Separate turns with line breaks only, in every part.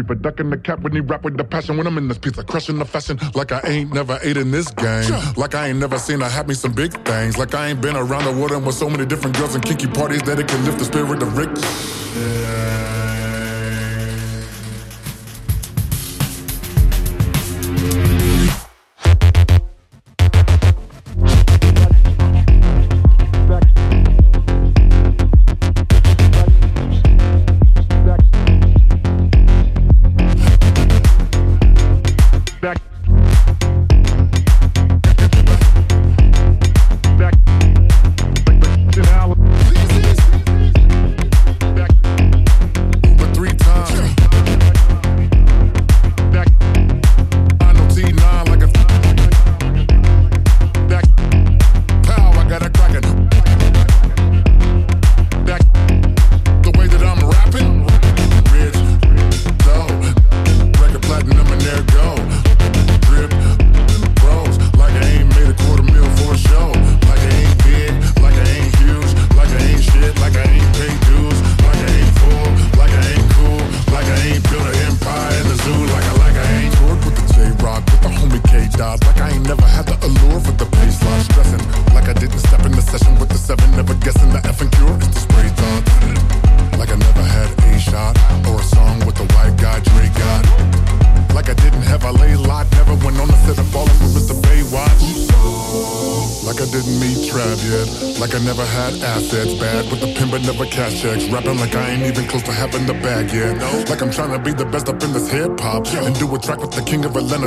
for ducking the cap when he rap with the passion. When I'm in this pizza, crushing the fashion like I ain't never ate in this game. Like I ain't never seen I had me some big things. Like I ain't been around the world and with so many different girls and kinky parties that it can lift the spirit of Rick.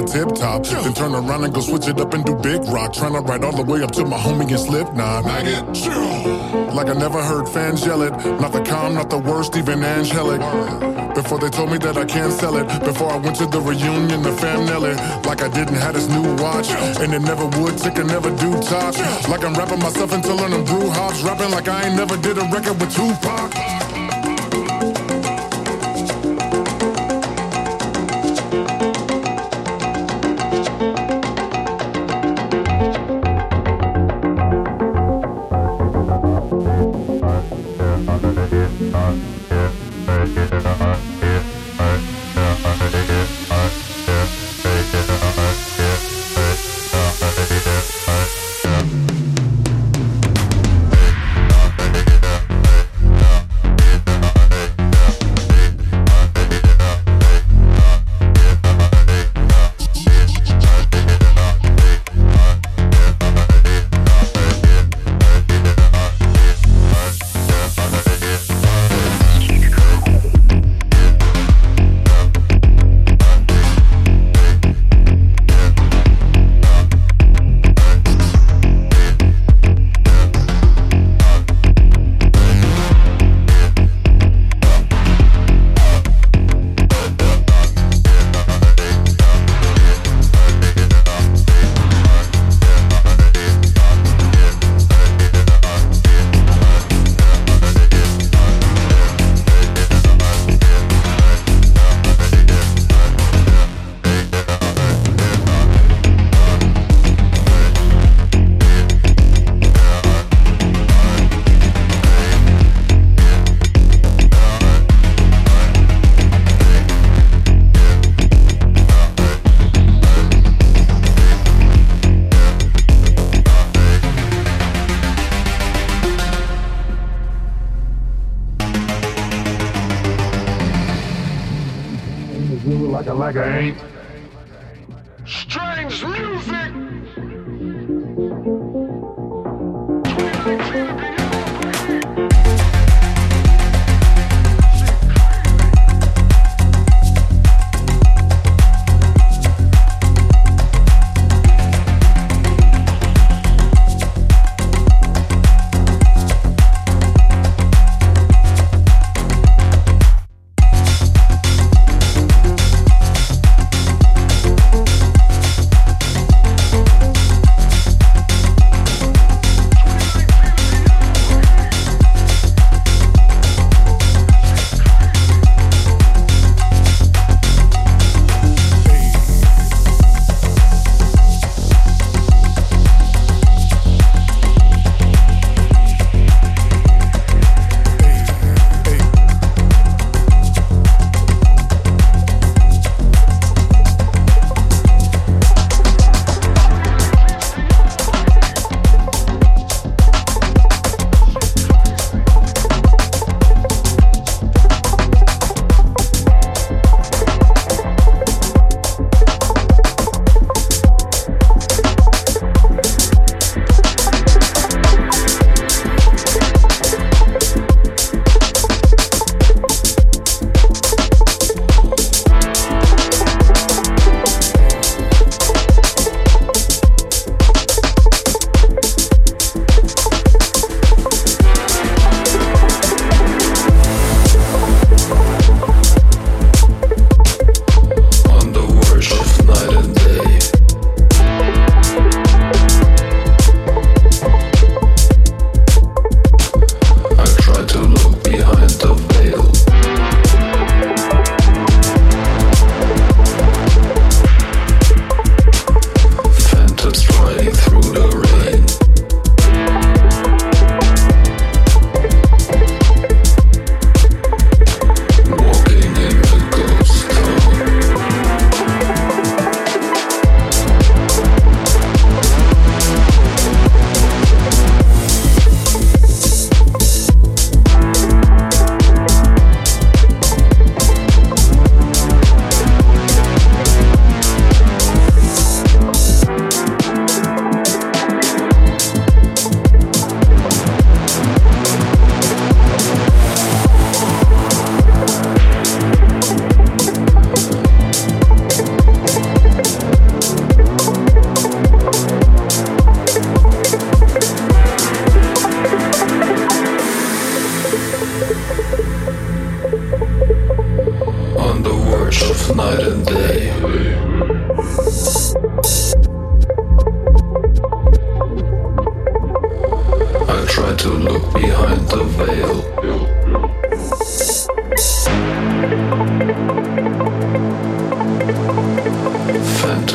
Tip top. Then turn around and go switch it up and do big rock. Tryna ride all the way up to my homie and Slipknot. Like I never heard fans yell it. Not the calm, not the worst, even angelic. Before they told me that I can't sell it. Before I went to the reunion, the fam nail it. Like I didn't have this new watch. And it never would, tick and never do top. Like I'm rapping myself into learning brew hops. Rapping like I ain't never did a record with Tupac.
like I ain't.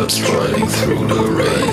that's riding
through the rain.